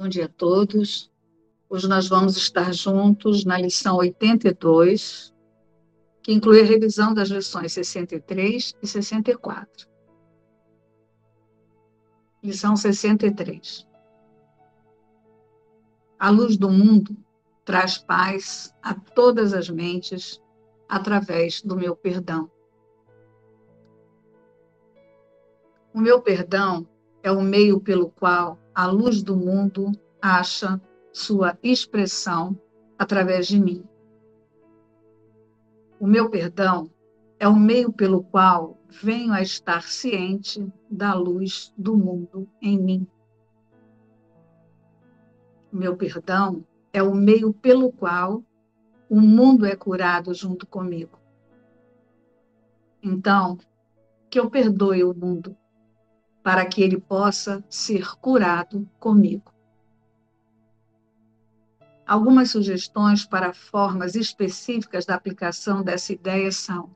Bom dia a todos. Hoje nós vamos estar juntos na lição 82, que inclui a revisão das lições 63 e 64. Lição 63. A luz do mundo traz paz a todas as mentes através do meu perdão. O meu perdão é o meio pelo qual a luz do mundo acha sua expressão através de mim. O meu perdão é o meio pelo qual venho a estar ciente da luz do mundo em mim. O meu perdão é o meio pelo qual o mundo é curado junto comigo. Então, que eu perdoe o mundo para que ele possa ser curado comigo. Algumas sugestões para formas específicas da aplicação dessa ideia são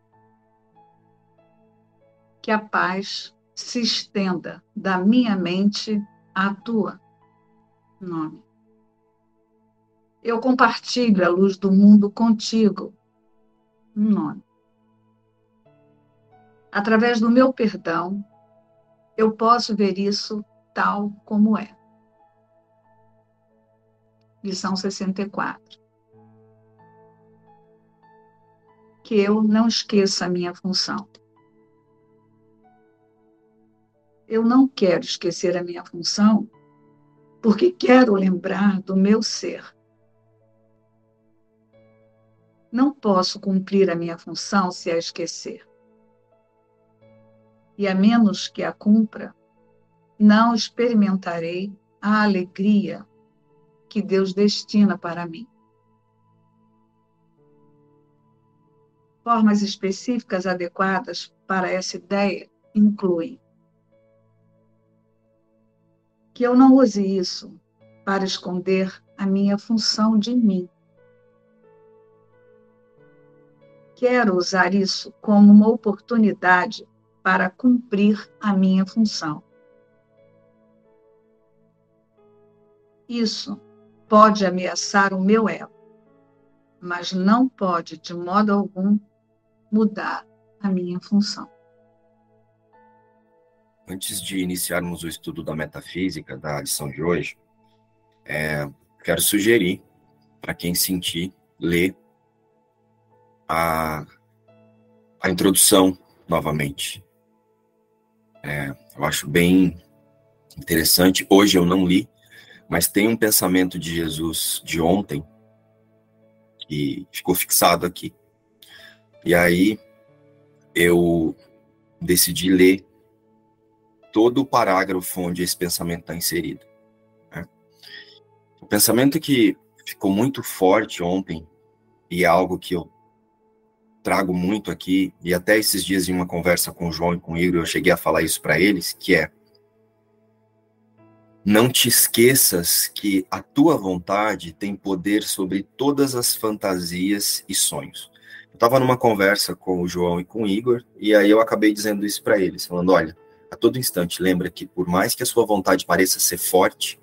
que a paz se estenda da minha mente à tua. Nome. Eu compartilho a luz do mundo contigo. Nome. Através do meu perdão, eu posso ver isso tal como é. Lição 64. Que eu não esqueça a minha função. Eu não quero esquecer a minha função, porque quero lembrar do meu ser. Não posso cumprir a minha função se a esquecer e a menos que a cumpra, não experimentarei a alegria que Deus destina para mim. Formas específicas adequadas para essa ideia incluem que eu não use isso para esconder a minha função de mim. Quero usar isso como uma oportunidade para cumprir a minha função. Isso pode ameaçar o meu ego, mas não pode, de modo algum, mudar a minha função. Antes de iniciarmos o estudo da metafísica da lição de hoje, é, quero sugerir para quem sentir ler a, a introdução novamente é, eu acho bem interessante. Hoje eu não li, mas tem um pensamento de Jesus de ontem que ficou fixado aqui. E aí eu decidi ler todo o parágrafo onde esse pensamento está inserido. Né? O pensamento que ficou muito forte ontem e é algo que eu trago muito aqui, e até esses dias em uma conversa com o João e com o Igor, eu cheguei a falar isso para eles, que é não te esqueças que a tua vontade tem poder sobre todas as fantasias e sonhos. Eu estava numa conversa com o João e com o Igor, e aí eu acabei dizendo isso para eles, falando: olha, a todo instante, lembra que por mais que a sua vontade pareça ser forte,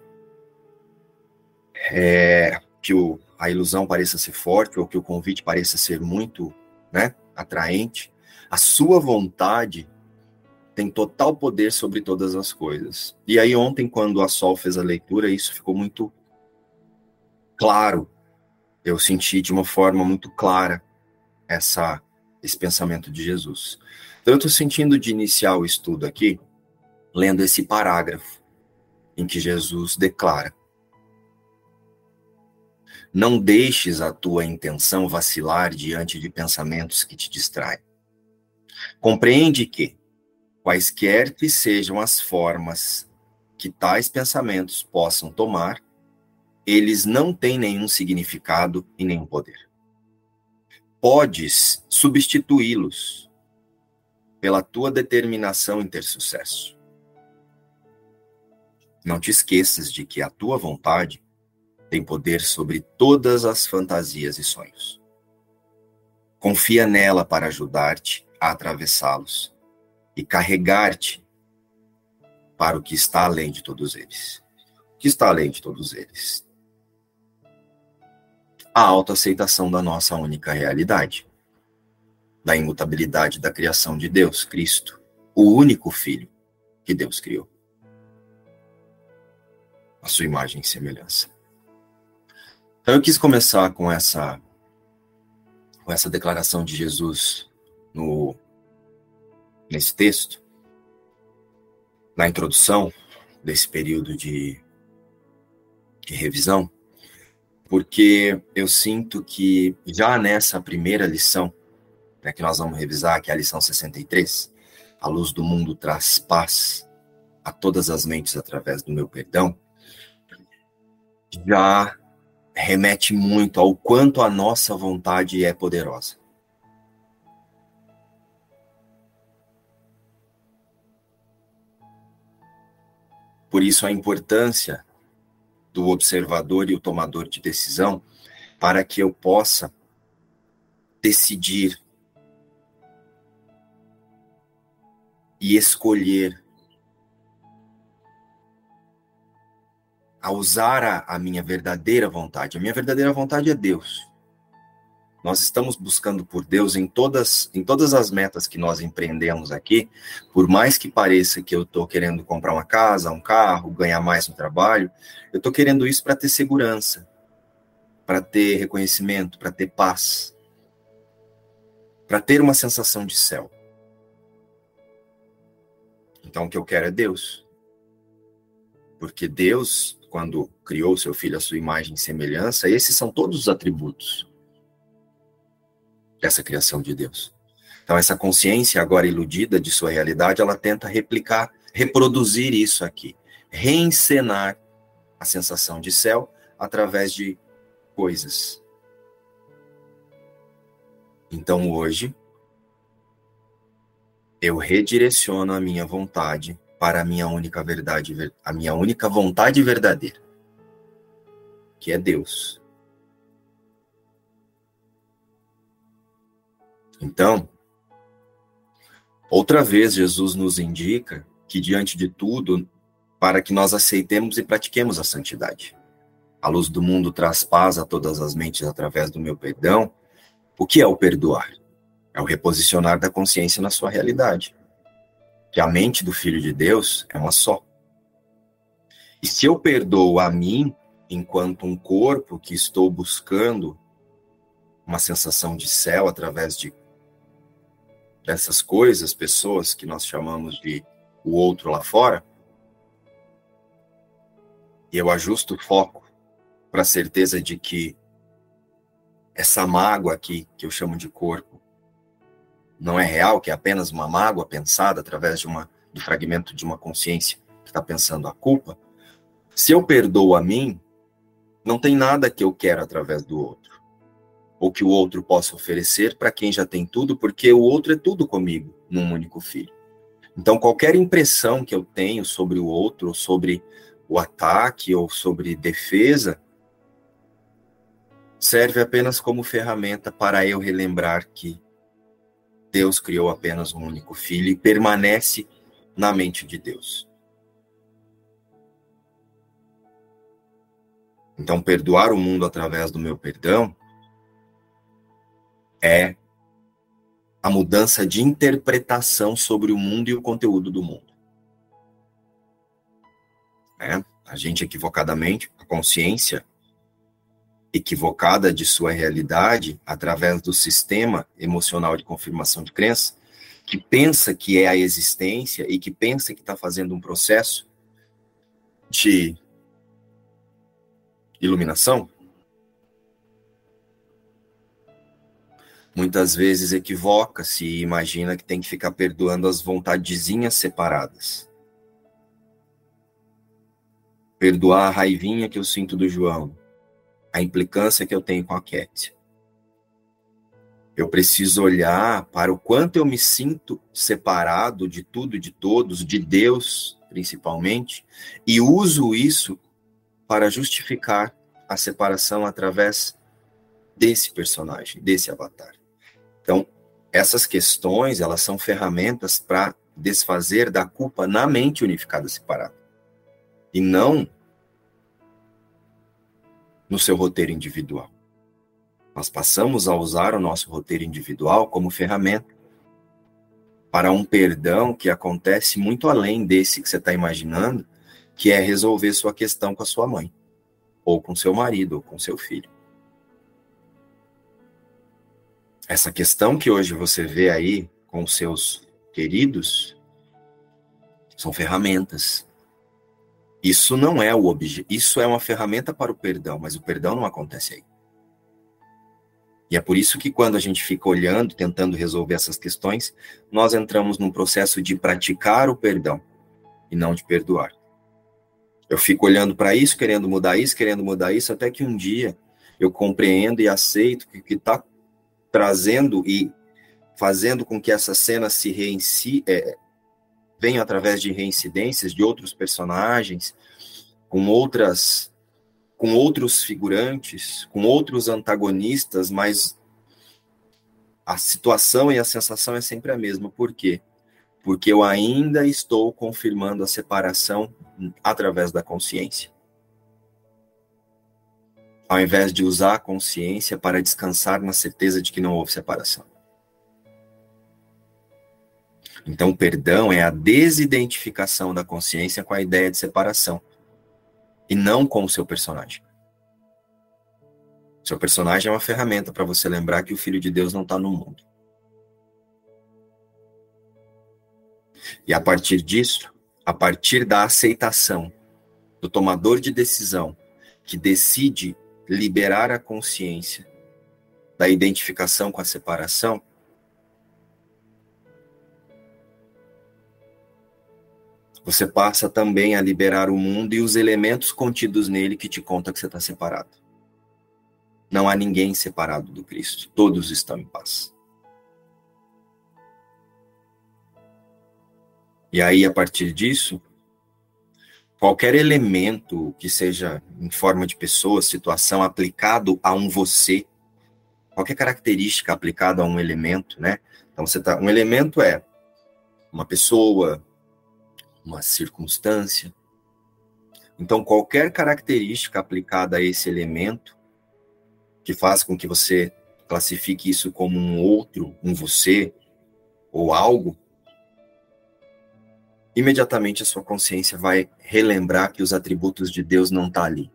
é, que o, a ilusão pareça ser forte, ou que o convite pareça ser muito né, atraente, a sua vontade tem total poder sobre todas as coisas. E aí ontem, quando a Sol fez a leitura, isso ficou muito claro. Eu senti de uma forma muito clara essa esse pensamento de Jesus. Então eu estou sentindo de iniciar o estudo aqui, lendo esse parágrafo em que Jesus declara: não deixes a tua intenção vacilar diante de pensamentos que te distraem. Compreende que, quaisquer que sejam as formas que tais pensamentos possam tomar, eles não têm nenhum significado e nenhum poder. Podes substituí-los pela tua determinação em ter sucesso. Não te esqueças de que a tua vontade tem poder sobre todas as fantasias e sonhos. Confia nela para ajudar-te a atravessá-los e carregar-te para o que está além de todos eles. que está além de todos eles. A autoaceitação da nossa única realidade, da imutabilidade da criação de Deus, Cristo, o único Filho que Deus criou. A sua imagem e semelhança. Então eu quis começar com essa com essa declaração de Jesus no nesse texto, na introdução desse período de de revisão, porque eu sinto que já nessa primeira lição, né, que nós vamos revisar, que é a lição 63, a luz do mundo traz paz a todas as mentes através do meu perdão, já remete muito ao quanto a nossa vontade é poderosa. Por isso a importância do observador e o tomador de decisão para que eu possa decidir e escolher a usar a, a, minha verdadeira vontade. A minha verdadeira vontade é Deus. Nós estamos buscando por Deus em todas, em todas as metas que nós empreendemos aqui, por mais que pareça que eu estou querendo comprar uma casa, um carro, ganhar mais no trabalho, eu estou querendo isso para ter segurança, para ter reconhecimento, para ter paz, para ter uma sensação de céu. Então, o que eu quero é Deus. Porque Deus, quando criou seu filho à sua imagem e semelhança, esses são todos os atributos essa criação de Deus. Então, essa consciência agora iludida de sua realidade, ela tenta replicar, reproduzir isso aqui, reencenar a sensação de céu através de coisas. Então, hoje, eu redireciono a minha vontade para a minha única verdade, a minha única vontade verdadeira, que é Deus. Então, outra vez Jesus nos indica que diante de tudo, para que nós aceitemos e pratiquemos a santidade. A luz do mundo traz paz a todas as mentes através do meu perdão. O que é o perdoar? É o reposicionar da consciência na sua realidade. Que a mente do Filho de Deus é uma só. E se eu perdoo a mim, enquanto um corpo que estou buscando uma sensação de céu através de dessas coisas, pessoas que nós chamamos de o outro lá fora, e eu ajusto o foco para a certeza de que essa mágoa aqui, que eu chamo de corpo, não é real, que é apenas uma mágoa pensada através de uma, do fragmento de uma consciência que está pensando a culpa. Se eu perdoo a mim, não tem nada que eu quero através do outro ou que o outro possa oferecer para quem já tem tudo, porque o outro é tudo comigo, num único filho. Então, qualquer impressão que eu tenho sobre o outro, ou sobre o ataque, ou sobre defesa, serve apenas como ferramenta para eu relembrar que Deus criou apenas um único filho e permanece na mente de Deus. Então, perdoar o mundo através do meu perdão é a mudança de interpretação sobre o mundo e o conteúdo do mundo. É, a gente equivocadamente, a consciência equivocada de sua realidade através do sistema emocional de confirmação de crença, que pensa que é a existência e que pensa que está fazendo um processo de iluminação, muitas vezes equivoca-se e imagina que tem que ficar perdoando as vontadezinhas separadas. Perdoar a raivinha que eu sinto do João, a implicância que eu tenho com a Cat. Eu preciso olhar para o quanto eu me sinto separado de tudo e de todos, de Deus principalmente, e uso isso para justificar a separação através desse personagem, desse avatar. Então, essas questões, elas são ferramentas para desfazer da culpa na mente unificada separada. E não no seu roteiro individual. Nós passamos a usar o nosso roteiro individual como ferramenta para um perdão que acontece muito além desse que você está imaginando, que é resolver sua questão com a sua mãe, ou com seu marido, ou com seu filho. Essa questão que hoje você vê aí com seus queridos são ferramentas. Isso não é o objeto, isso é uma ferramenta para o perdão, mas o perdão não acontece aí. E é por isso que quando a gente fica olhando, tentando resolver essas questões, nós entramos num processo de praticar o perdão e não de perdoar. Eu fico olhando para isso, querendo mudar isso, querendo mudar isso, até que um dia eu compreendo e aceito que o que está trazendo e fazendo com que essa cena se reinci, é, venha através de reincidências de outros personagens, com outras com outros figurantes, com outros antagonistas, mas a situação e a sensação é sempre a mesma. Por quê? Porque eu ainda estou confirmando a separação através da consciência. Ao invés de usar a consciência para descansar na certeza de que não houve separação. Então, o perdão é a desidentificação da consciência com a ideia de separação e não com o seu personagem. Seu personagem é uma ferramenta para você lembrar que o Filho de Deus não está no mundo. E a partir disso, a partir da aceitação do tomador de decisão que decide liberar a consciência da identificação com a separação, você passa também a liberar o mundo e os elementos contidos nele que te conta que você está separado. Não há ninguém separado do Cristo, todos estão em paz. E aí, a partir disso, qualquer elemento que seja em forma de pessoa, situação, aplicado a um você, qualquer característica aplicada a um elemento, né? Então, você tá, um elemento é uma pessoa, uma circunstância. Então, qualquer característica aplicada a esse elemento, que faz com que você classifique isso como um outro, um você, ou algo, imediatamente a sua consciência vai relembrar que os atributos de Deus não estão tá ali.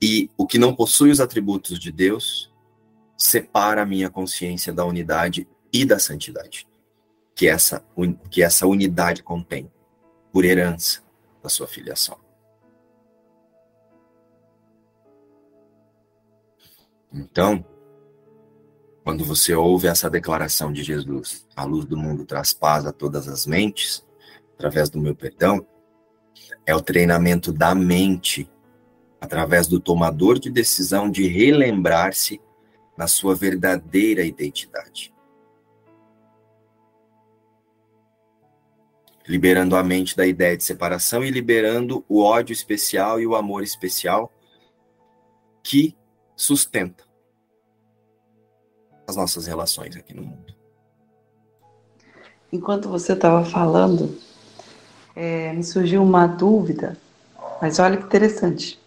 E o que não possui os atributos de Deus separa a minha consciência da unidade e da santidade que essa, que essa unidade contém, por herança da sua filiação. Então, quando você ouve essa declaração de Jesus, a luz do mundo traz paz a todas as mentes, através do meu perdão, é o treinamento da mente, através do tomador de decisão de relembrar-se na sua verdadeira identidade. Liberando a mente da ideia de separação e liberando o ódio especial e o amor especial que sustenta as nossas relações aqui no mundo. Enquanto você estava falando, é, me surgiu uma dúvida, mas olha que interessante.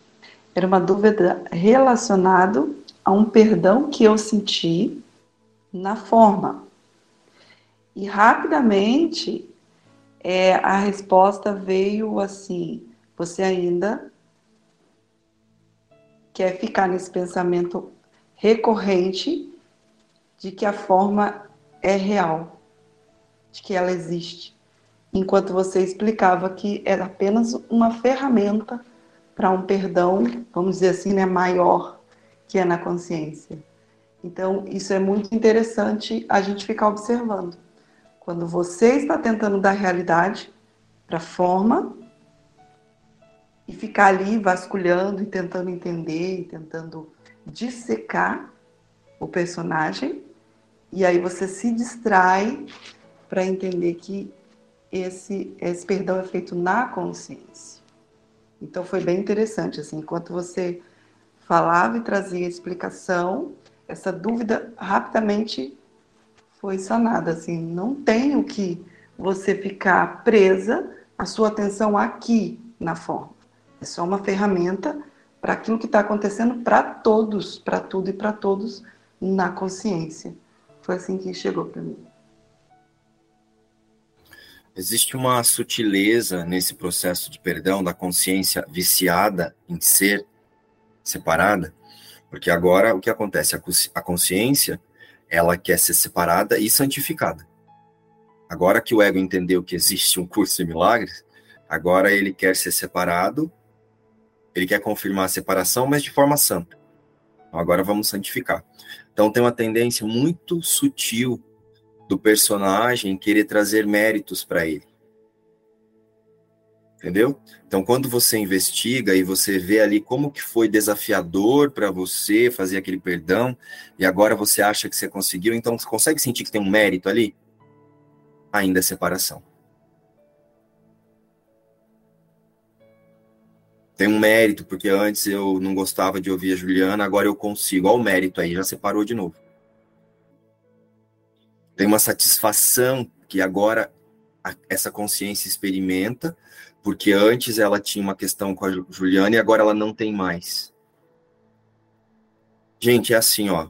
Era uma dúvida relacionada a um perdão que eu senti na forma. E rapidamente é, a resposta veio assim: você ainda quer ficar nesse pensamento recorrente de que a forma é real, de que ela existe, enquanto você explicava que era apenas uma ferramenta para um perdão, vamos dizer assim, né, maior que é na consciência. Então, isso é muito interessante a gente ficar observando. Quando você está tentando dar realidade para a forma e ficar ali vasculhando e tentando entender e tentando dissecar o personagem, e aí você se distrai para entender que esse, esse perdão é feito na consciência. Então foi bem interessante, assim, enquanto você falava e trazia a explicação, essa dúvida rapidamente foi sanada. Assim, não tem o que você ficar presa a sua atenção aqui na forma. É só uma ferramenta para aquilo que está acontecendo para todos, para tudo e para todos na consciência. Foi assim que chegou para mim. Existe uma sutileza nesse processo de perdão da consciência viciada em ser separada, porque agora o que acontece? A consciência, ela quer ser separada e santificada. Agora que o ego entendeu que existe um curso de milagres, agora ele quer ser separado, ele quer confirmar a separação, mas de forma santa. Então, agora vamos santificar. Então tem uma tendência muito sutil do personagem querer trazer méritos para ele. Entendeu? Então, quando você investiga e você vê ali como que foi desafiador para você fazer aquele perdão, e agora você acha que você conseguiu, então você consegue sentir que tem um mérito ali? Ainda é separação. Tem um mérito, porque antes eu não gostava de ouvir a Juliana, agora eu consigo. Olha o mérito aí, já separou de novo. Tem uma satisfação que agora essa consciência experimenta, porque antes ela tinha uma questão com a Juliana e agora ela não tem mais. Gente, é assim, ó,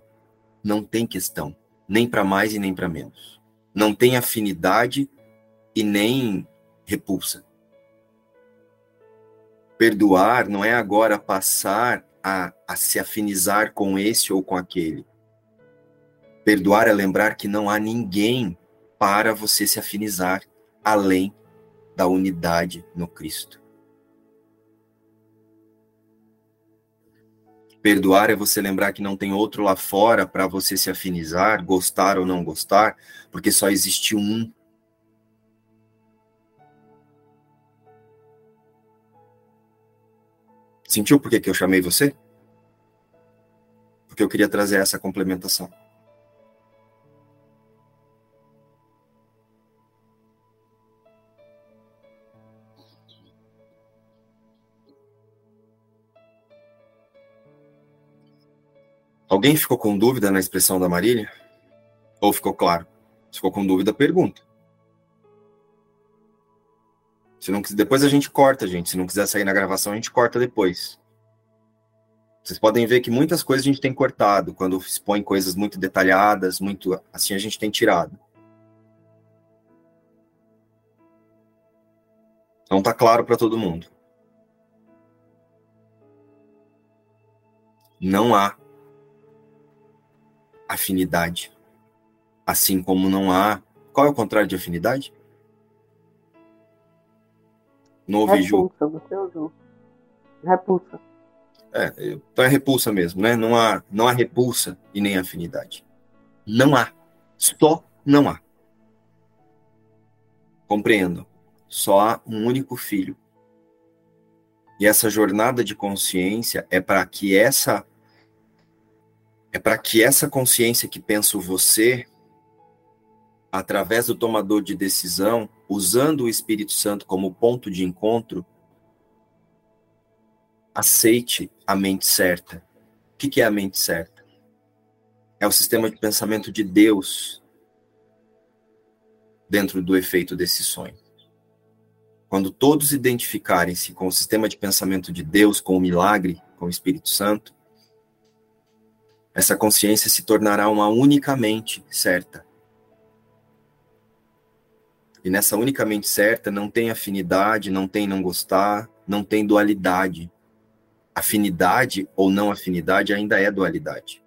não tem questão, nem para mais e nem para menos. Não tem afinidade e nem repulsa. Perdoar não é agora passar a, a se afinizar com esse ou com aquele. Perdoar é lembrar que não há ninguém para você se afinizar além da unidade no Cristo. Perdoar é você lembrar que não tem outro lá fora para você se afinizar, gostar ou não gostar, porque só existe um. Sentiu por que, que eu chamei você? Porque eu queria trazer essa complementação. Alguém ficou com dúvida na expressão da Marília? Ou ficou claro? Se ficou com dúvida, pergunta. Se não depois a gente corta, gente. Se não quiser sair na gravação, a gente corta depois. Vocês podem ver que muitas coisas a gente tem cortado. Quando expõe coisas muito detalhadas, muito assim, a gente tem tirado. Não tá claro para todo mundo. Não há afinidade. Assim como não há. Qual é o contrário de afinidade? No repulsa, você usou. Repulsa. É, então é repulsa mesmo, né? Não há, não há repulsa e nem afinidade. Não há. Só não há. Compreendo. Só há um único filho. E essa jornada de consciência é para que essa é para que essa consciência que penso você, através do tomador de decisão, usando o Espírito Santo como ponto de encontro, aceite a mente certa. O que é a mente certa? É o sistema de pensamento de Deus dentro do efeito desse sonho. Quando todos identificarem-se com o sistema de pensamento de Deus, com o milagre, com o Espírito Santo, essa consciência se tornará uma unicamente certa. E nessa unicamente certa não tem afinidade, não tem não gostar, não tem dualidade. Afinidade ou não afinidade ainda é dualidade.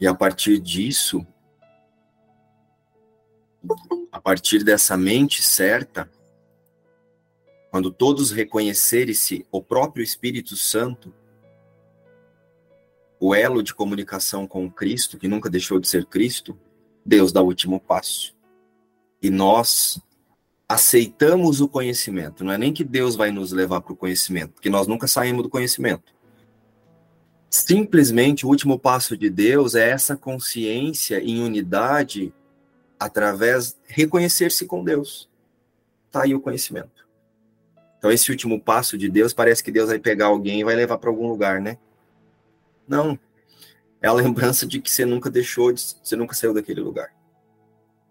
E a partir disso, a partir dessa mente certa, quando todos reconhecerem-se o próprio Espírito Santo, o elo de comunicação com Cristo, que nunca deixou de ser Cristo, Deus dá o último passo. E nós aceitamos o conhecimento. Não é nem que Deus vai nos levar para o conhecimento, porque nós nunca saímos do conhecimento. Simplesmente o último passo de Deus é essa consciência em unidade através reconhecer-se com Deus. Está aí o conhecimento. Então, esse último passo de Deus, parece que Deus vai pegar alguém e vai levar para algum lugar, né? Não. É a lembrança de que você nunca deixou, de, você nunca saiu daquele lugar.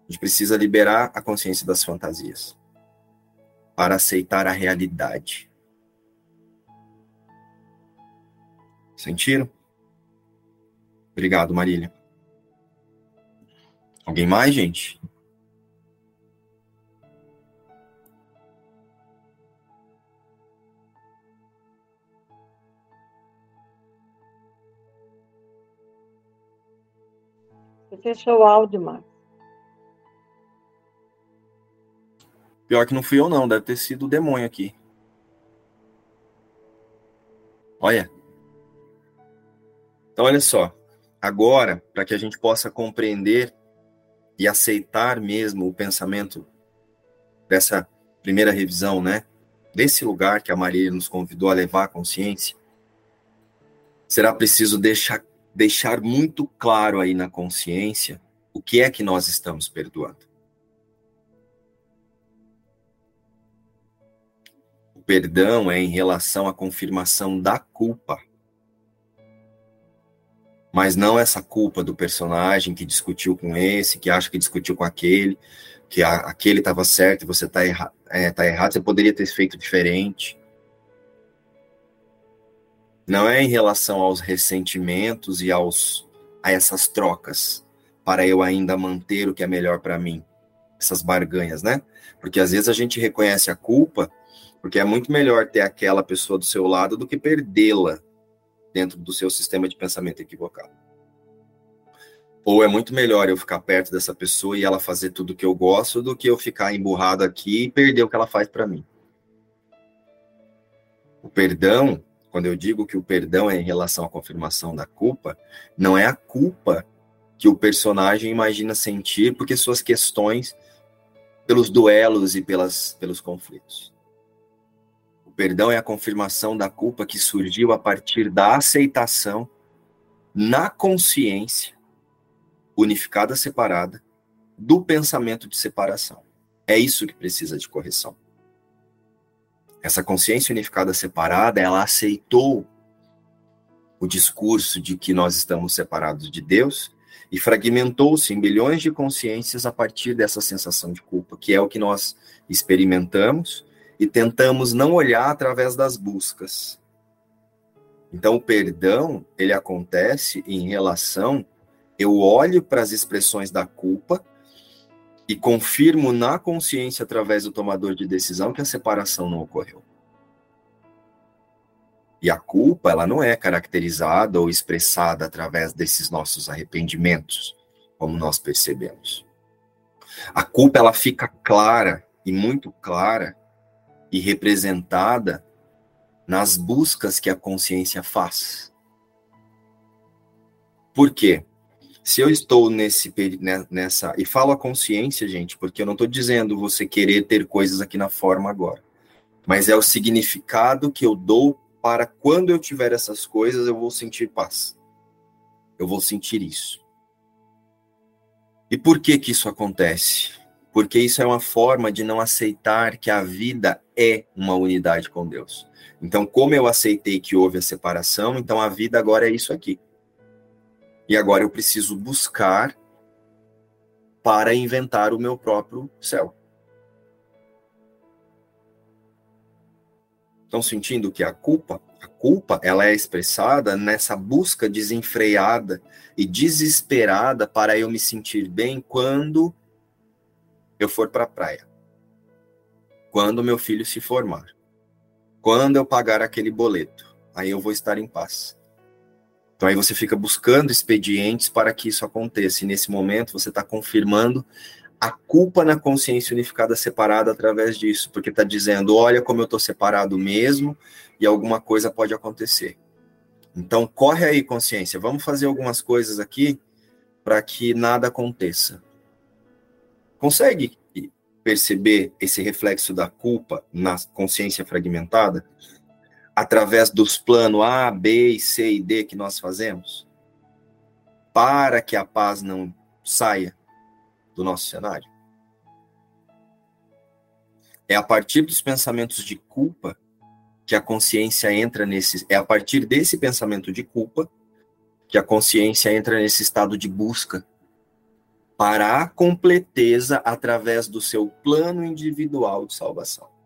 A gente precisa liberar a consciência das fantasias para aceitar a realidade. Sentiram? Obrigado, Marília. Alguém mais, gente? Fechou o áudio, Marcos. Pior que não fui eu, não. Deve ter sido o demônio aqui. Olha. Então, olha só. Agora, para que a gente possa compreender e aceitar mesmo o pensamento dessa primeira revisão, né? Desse lugar que a Maria nos convidou a levar a consciência, será preciso deixar, deixar muito claro aí na consciência o que é que nós estamos perdoando. O perdão é em relação à confirmação da culpa mas não essa culpa do personagem que discutiu com esse, que acha que discutiu com aquele, que a, aquele estava certo e você está erra, é, tá errado, você poderia ter feito diferente. Não é em relação aos ressentimentos e aos a essas trocas para eu ainda manter o que é melhor para mim, essas barganhas, né? Porque às vezes a gente reconhece a culpa porque é muito melhor ter aquela pessoa do seu lado do que perdê-la dentro do seu sistema de pensamento equivocado. Ou é muito melhor eu ficar perto dessa pessoa e ela fazer tudo que eu gosto do que eu ficar emburrado aqui e perder o que ela faz para mim. O perdão, quando eu digo que o perdão é em relação à confirmação da culpa, não é a culpa que o personagem imagina sentir porque suas questões pelos duelos e pelas, pelos conflitos perdão é a confirmação da culpa que surgiu a partir da aceitação na consciência unificada separada do pensamento de separação. É isso que precisa de correção. Essa consciência unificada separada, ela aceitou o discurso de que nós estamos separados de Deus e fragmentou-se em bilhões de consciências a partir dessa sensação de culpa, que é o que nós experimentamos e tentamos não olhar através das buscas. Então, o perdão, ele acontece em relação, eu olho para as expressões da culpa e confirmo na consciência, através do tomador de decisão, que a separação não ocorreu. E a culpa, ela não é caracterizada ou expressada através desses nossos arrependimentos, como nós percebemos. A culpa, ela fica clara e muito clara e representada nas buscas que a consciência faz. Por quê? Se eu estou nesse né, nessa e falo a consciência, gente, porque eu não estou dizendo você querer ter coisas aqui na forma agora, mas é o significado que eu dou para quando eu tiver essas coisas eu vou sentir paz. Eu vou sentir isso. E por que que isso acontece? porque isso é uma forma de não aceitar que a vida é uma unidade com Deus. Então, como eu aceitei que houve a separação, então a vida agora é isso aqui. E agora eu preciso buscar para inventar o meu próprio céu. Estão sentindo que a culpa, a culpa, ela é expressada nessa busca desenfreada e desesperada para eu me sentir bem quando eu for para a praia. Quando meu filho se formar. Quando eu pagar aquele boleto. Aí eu vou estar em paz. Então aí você fica buscando expedientes para que isso aconteça. E nesse momento você está confirmando a culpa na consciência unificada separada através disso, porque está dizendo, olha como eu estou separado mesmo e alguma coisa pode acontecer. Então corre aí consciência, vamos fazer algumas coisas aqui para que nada aconteça. Consegue perceber esse reflexo da culpa na consciência fragmentada através dos planos A, B, C e D que nós fazemos? Para que a paz não saia do nosso cenário? É a partir dos pensamentos de culpa que a consciência entra nesse. É a partir desse pensamento de culpa que a consciência entra nesse estado de busca para a completeza através do seu plano individual de salvação.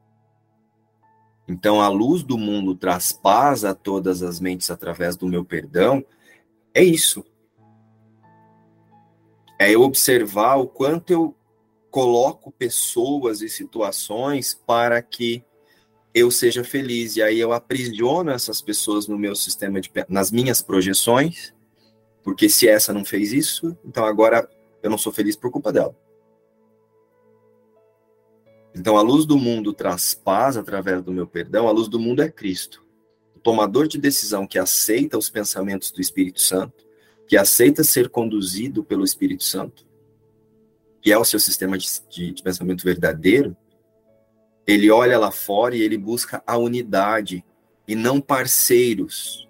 Então, a luz do mundo traz paz a todas as mentes através do meu perdão. É isso. É eu observar o quanto eu coloco pessoas e situações para que eu seja feliz. E aí eu aprisiono essas pessoas no meu sistema de nas minhas projeções, porque se essa não fez isso, então agora eu não sou feliz por culpa dela. Então, a luz do mundo traz paz através do meu perdão, a luz do mundo é Cristo. O tomador de decisão que aceita os pensamentos do Espírito Santo, que aceita ser conduzido pelo Espírito Santo, que é o seu sistema de, de, de pensamento verdadeiro, ele olha lá fora e ele busca a unidade e não parceiros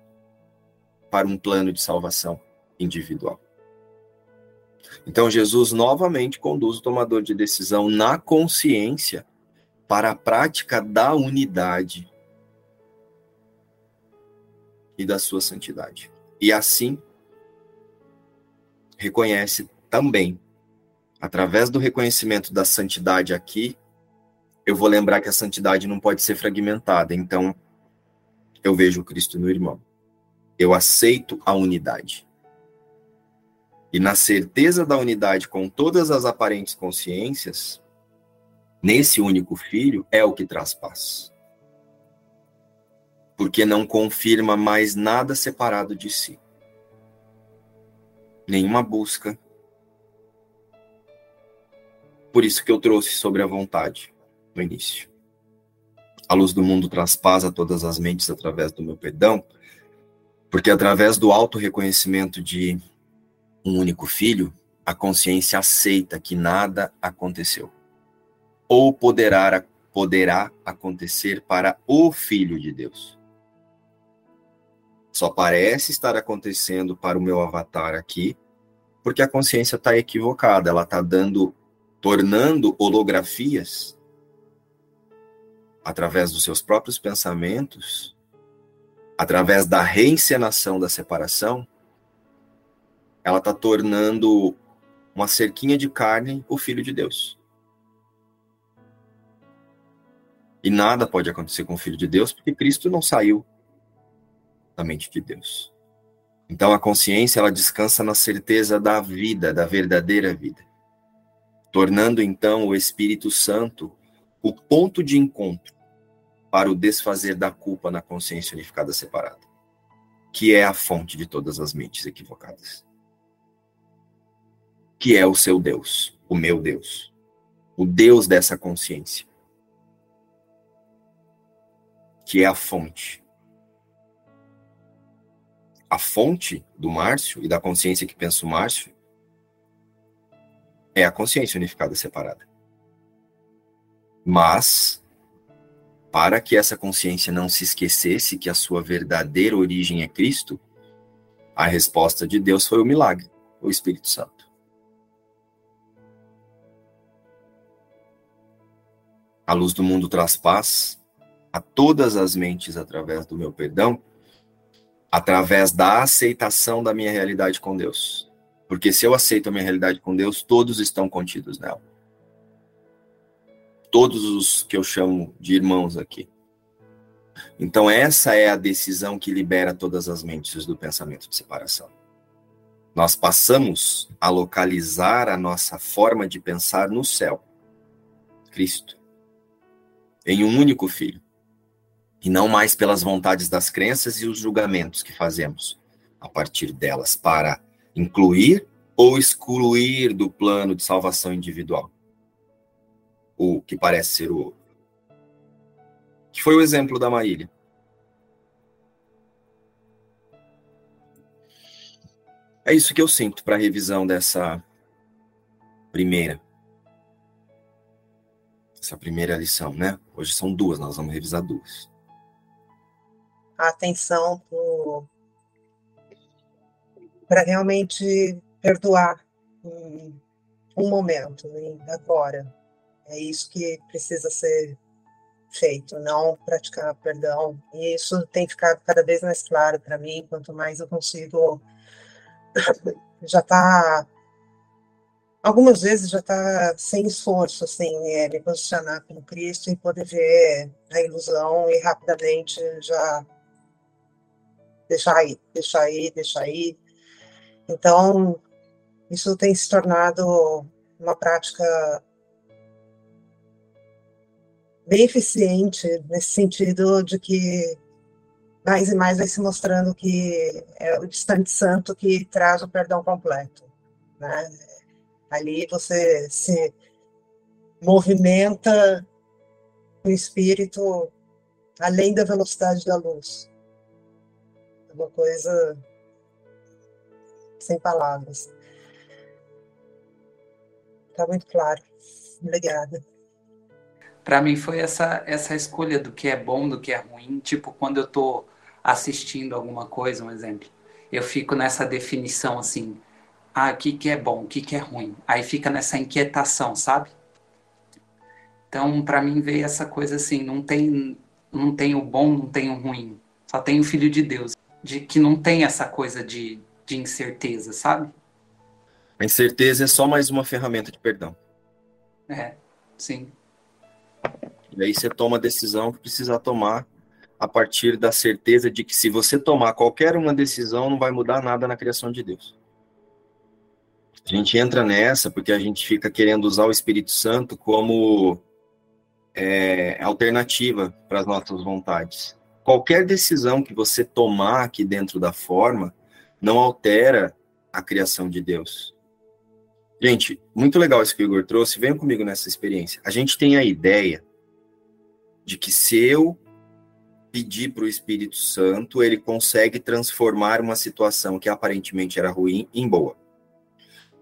para um plano de salvação individual. Então, Jesus novamente conduz o tomador de decisão na consciência para a prática da unidade e da sua santidade. E assim, reconhece também, através do reconhecimento da santidade aqui, eu vou lembrar que a santidade não pode ser fragmentada. Então, eu vejo Cristo no irmão. Eu aceito a unidade. E na certeza da unidade com todas as aparentes consciências, nesse único filho é o que traz paz. Porque não confirma mais nada separado de si. Nenhuma busca. Por isso que eu trouxe sobre a vontade no início. A luz do mundo traz paz a todas as mentes através do meu perdão, porque através do auto reconhecimento de um único filho, a consciência aceita que nada aconteceu. Ou poderá, poderá acontecer para o Filho de Deus. Só parece estar acontecendo para o meu avatar aqui, porque a consciência está equivocada, ela está dando, tornando holografias através dos seus próprios pensamentos, através da reencenação da separação, ela está tornando uma cerquinha de carne o Filho de Deus. E nada pode acontecer com o Filho de Deus, porque Cristo não saiu da mente de Deus. Então a consciência ela descansa na certeza da vida, da verdadeira vida, tornando então o Espírito Santo o ponto de encontro para o desfazer da culpa na consciência unificada separada, que é a fonte de todas as mentes equivocadas que é o seu Deus, o meu Deus, o Deus dessa consciência, que é a fonte. A fonte do Márcio e da consciência que pensa o Márcio é a consciência unificada separada. Mas, para que essa consciência não se esquecesse que a sua verdadeira origem é Cristo, a resposta de Deus foi o milagre, o Espírito Santo. A luz do mundo traz paz a todas as mentes através do meu perdão, através da aceitação da minha realidade com Deus. Porque se eu aceito a minha realidade com Deus, todos estão contidos nela. Todos os que eu chamo de irmãos aqui. Então, essa é a decisão que libera todas as mentes do pensamento de separação. Nós passamos a localizar a nossa forma de pensar no céu, Cristo em um único filho, e não mais pelas vontades das crenças e os julgamentos que fazemos a partir delas para incluir ou excluir do plano de salvação individual. O que parece ser o que foi o exemplo da Marília. É isso que eu sinto para a revisão dessa primeira essa primeira lição, né? Hoje são duas, nós vamos revisar duas. Atenção para realmente perdoar um, um momento, né? agora. É isso que precisa ser feito, não praticar perdão. E isso tem ficado cada vez mais claro para mim, quanto mais eu consigo já tá algumas vezes já está sem esforço, assim, é, me posicionar como Cristo e poder ver a ilusão e rapidamente já deixar aí, deixar aí, deixar aí. Então, isso tem se tornado uma prática bem eficiente nesse sentido de que mais e mais vai se mostrando que é o distante santo que traz o perdão completo, né? Ali você se movimenta o espírito além da velocidade da luz. É uma coisa sem palavras. Está muito claro. Obrigada. Para mim foi essa essa escolha do que é bom, do que é ruim. Tipo, quando eu estou assistindo alguma coisa, um exemplo, eu fico nessa definição assim, ah, o que, que é bom, o que, que é ruim. Aí fica nessa inquietação, sabe? Então, para mim veio essa coisa assim, não tem, não tem o bom, não tem o ruim. Só tem o Filho de Deus. De que não tem essa coisa de, de incerteza, sabe? A incerteza é só mais uma ferramenta de perdão. É, sim. E aí você toma a decisão que precisa tomar a partir da certeza de que se você tomar qualquer uma decisão, não vai mudar nada na criação de Deus. A gente entra nessa porque a gente fica querendo usar o Espírito Santo como é, alternativa para as nossas vontades. Qualquer decisão que você tomar aqui dentro da forma não altera a criação de Deus. Gente, muito legal isso que o Igor trouxe. Venham comigo nessa experiência. A gente tem a ideia de que se eu pedir para o Espírito Santo, ele consegue transformar uma situação que aparentemente era ruim em boa.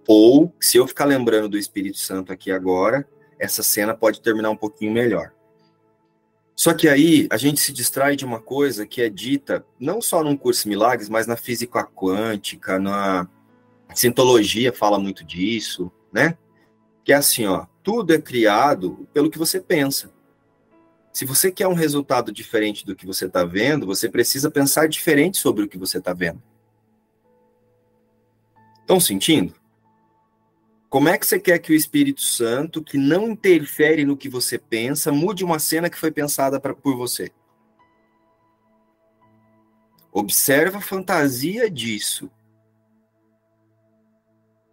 Ou, se eu ficar lembrando do Espírito Santo aqui agora, essa cena pode terminar um pouquinho melhor. Só que aí a gente se distrai de uma coisa que é dita não só num curso Milagres, mas na física quântica, na cientologia fala muito disso, né? Que é assim, ó, tudo é criado pelo que você pensa. Se você quer um resultado diferente do que você está vendo, você precisa pensar diferente sobre o que você está vendo. Estão sentindo? Como é que você quer que o Espírito Santo, que não interfere no que você pensa, mude uma cena que foi pensada pra, por você? Observa a fantasia disso.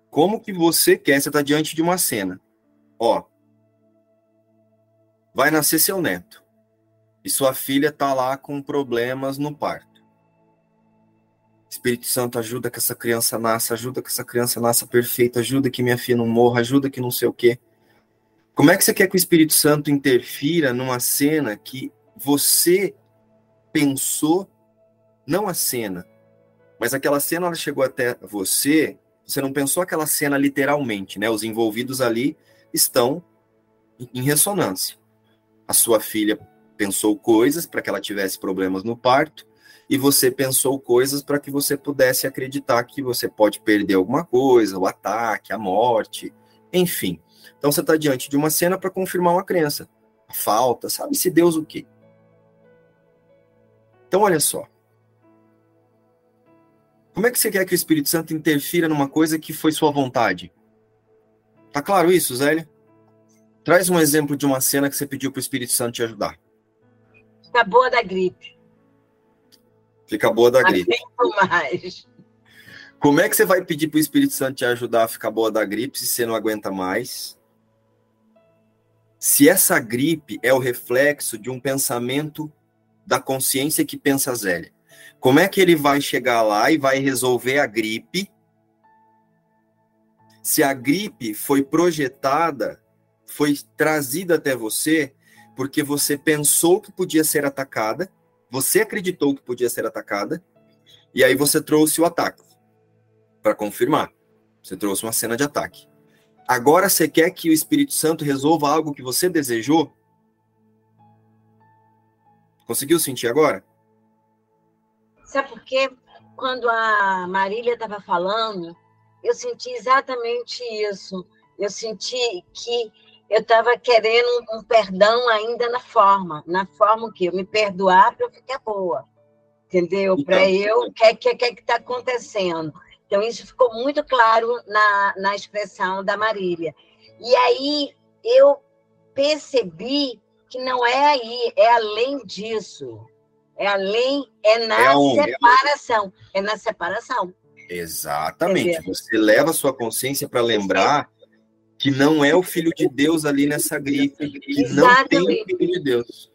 Como que você quer, você está diante de uma cena. Ó, vai nascer seu neto. E sua filha está lá com problemas no parto. Espírito Santo, ajuda que essa criança nasça, ajuda que essa criança nasça perfeita, ajuda que minha filha não morra, ajuda que não sei o quê. Como é que você quer que o Espírito Santo interfira numa cena que você pensou, não a cena, mas aquela cena ela chegou até você, você não pensou aquela cena literalmente, né? Os envolvidos ali estão em ressonância. A sua filha pensou coisas para que ela tivesse problemas no parto, e você pensou coisas para que você pudesse acreditar que você pode perder alguma coisa, o ataque, a morte, enfim. Então você está diante de uma cena para confirmar uma crença, a falta, sabe-se Deus o quê? Então olha só. Como é que você quer que o Espírito Santo interfira numa coisa que foi sua vontade? Tá claro isso, Zélia? Traz um exemplo de uma cena que você pediu para o Espírito Santo te ajudar. Tá boa da gripe. Fica boa da gripe. mais. Como é que você vai pedir para o Espírito Santo te ajudar a ficar boa da gripe se você não aguenta mais? Se essa gripe é o reflexo de um pensamento da consciência que pensa Zélia, como é que ele vai chegar lá e vai resolver a gripe? Se a gripe foi projetada, foi trazida até você porque você pensou que podia ser atacada você acreditou que podia ser atacada, e aí você trouxe o ataque para confirmar. Você trouxe uma cena de ataque. Agora você quer que o Espírito Santo resolva algo que você desejou? Conseguiu sentir agora? Sabe por quê? Quando a Marília estava falando, eu senti exatamente isso. Eu senti que eu estava querendo um perdão ainda na forma, na forma que eu me perdoar para eu ficar boa, entendeu? Então, para eu, o que é que está acontecendo? Então, isso ficou muito claro na, na expressão da Marília. E aí eu percebi que não é aí, é além disso. É além, é na é separação. É na separação. Exatamente. Entendeu? Você leva a sua consciência para lembrar que não é o Filho de Deus ali nessa grife, que Exatamente. não tem o Filho de Deus.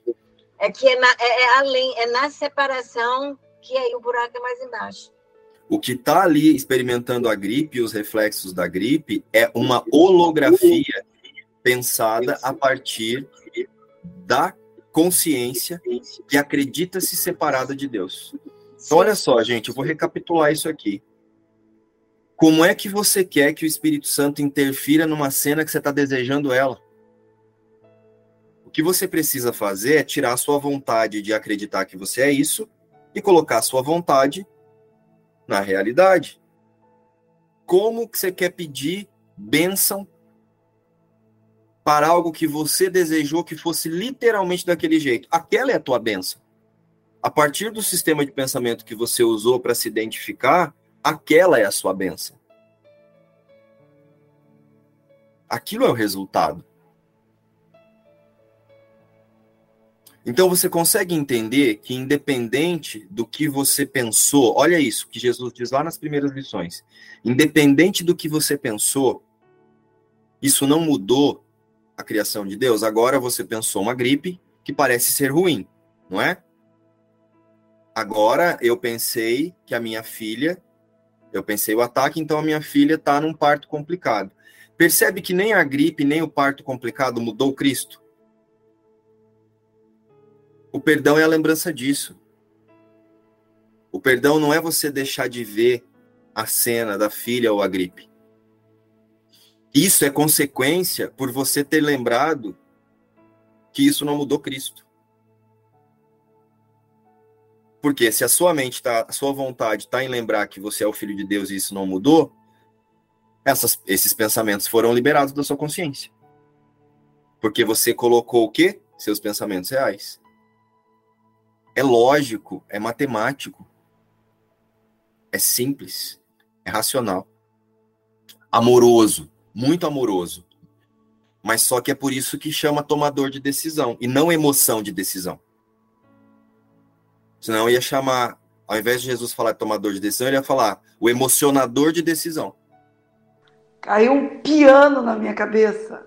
É que é, na, é, é, além, é na separação que aí o buraco é mais embaixo. O que está ali experimentando a gripe e os reflexos da gripe é uma holografia pensada a partir da consciência que acredita se separada de Deus. Então, olha só, gente, eu vou recapitular isso aqui. Como é que você quer que o Espírito Santo interfira numa cena que você está desejando ela? O que você precisa fazer é tirar a sua vontade de acreditar que você é isso e colocar a sua vontade na realidade. Como que você quer pedir bênção para algo que você desejou que fosse literalmente daquele jeito? Aquela é a tua bênção. A partir do sistema de pensamento que você usou para se identificar, aquela é a sua bênção. Aquilo é o resultado. Então você consegue entender que, independente do que você pensou, olha isso que Jesus diz lá nas primeiras lições: independente do que você pensou, isso não mudou a criação de Deus. Agora você pensou uma gripe que parece ser ruim, não é? Agora eu pensei que a minha filha eu pensei o ataque, então a minha filha está num parto complicado. Percebe que nem a gripe, nem o parto complicado mudou Cristo? O perdão é a lembrança disso. O perdão não é você deixar de ver a cena da filha ou a gripe. Isso é consequência por você ter lembrado que isso não mudou Cristo. Porque se a sua mente tá, a sua vontade está em lembrar que você é o filho de Deus e isso não mudou, essas, esses pensamentos foram liberados da sua consciência. Porque você colocou o quê? Seus pensamentos reais. É lógico, é matemático. É simples, é racional. Amoroso, muito amoroso. Mas só que é por isso que chama tomador de decisão e não emoção de decisão. Senão ia chamar, ao invés de Jesus falar tomador de decisão, ele ia falar o emocionador de decisão. Caiu um piano na minha cabeça.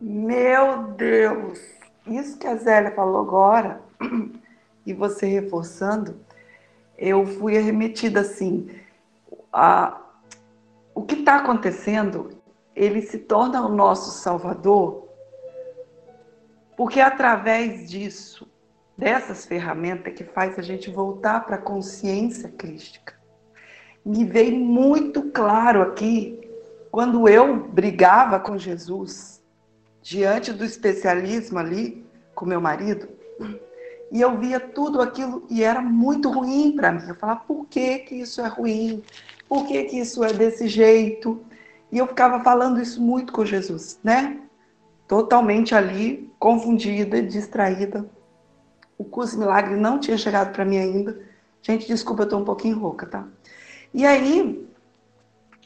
Meu Deus! Isso que a Zélia falou agora, e você reforçando, eu fui arremetida assim. A, o que está acontecendo, ele se torna o nosso Salvador, porque através disso dessas ferramentas que faz a gente voltar para a consciência crística. Me veio muito claro aqui quando eu brigava com Jesus diante do especialismo ali com meu marido, e eu via tudo aquilo e era muito ruim para mim. Eu falava, por que, que isso é ruim? Por que, que isso é desse jeito? E eu ficava falando isso muito com Jesus, né? Totalmente ali, confundida, distraída. O curso milagre não tinha chegado para mim ainda. Gente, desculpa, eu estou um pouquinho rouca, tá? E aí,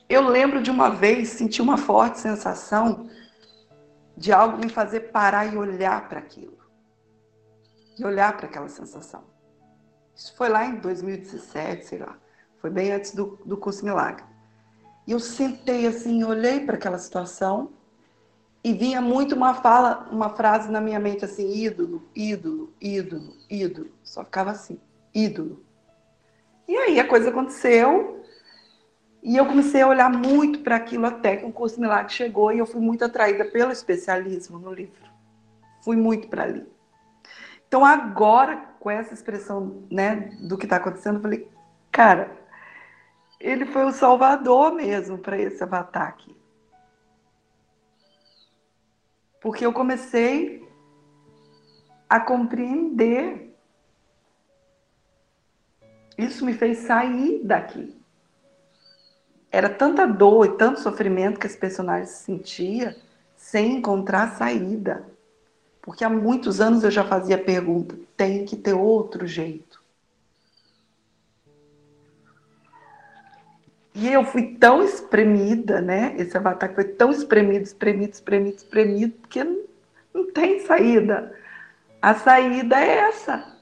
eu lembro de uma vez, senti uma forte sensação de algo me fazer parar e olhar para aquilo. E olhar para aquela sensação. Isso foi lá em 2017, sei lá. Foi bem antes do, do curso milagre. E eu sentei assim, olhei para aquela situação e vinha muito uma fala, uma frase na minha mente assim, ídolo, ídolo, ídolo, ídolo. Só ficava assim, ídolo. E aí a coisa aconteceu e eu comecei a olhar muito para aquilo até que o curso Milagre chegou e eu fui muito atraída pelo especialismo no livro. Fui muito para ali. Então agora, com essa expressão né, do que está acontecendo, eu falei, cara, ele foi o salvador mesmo para esse avatar aqui. Porque eu comecei a compreender. Isso me fez sair daqui. Era tanta dor e tanto sofrimento que esse personagem sentia sem encontrar saída. Porque há muitos anos eu já fazia a pergunta: tem que ter outro jeito. E eu fui tão espremida, né? Esse avatar foi tão espremido, espremido, espremido, espremido, que não, não tem saída. A saída é essa.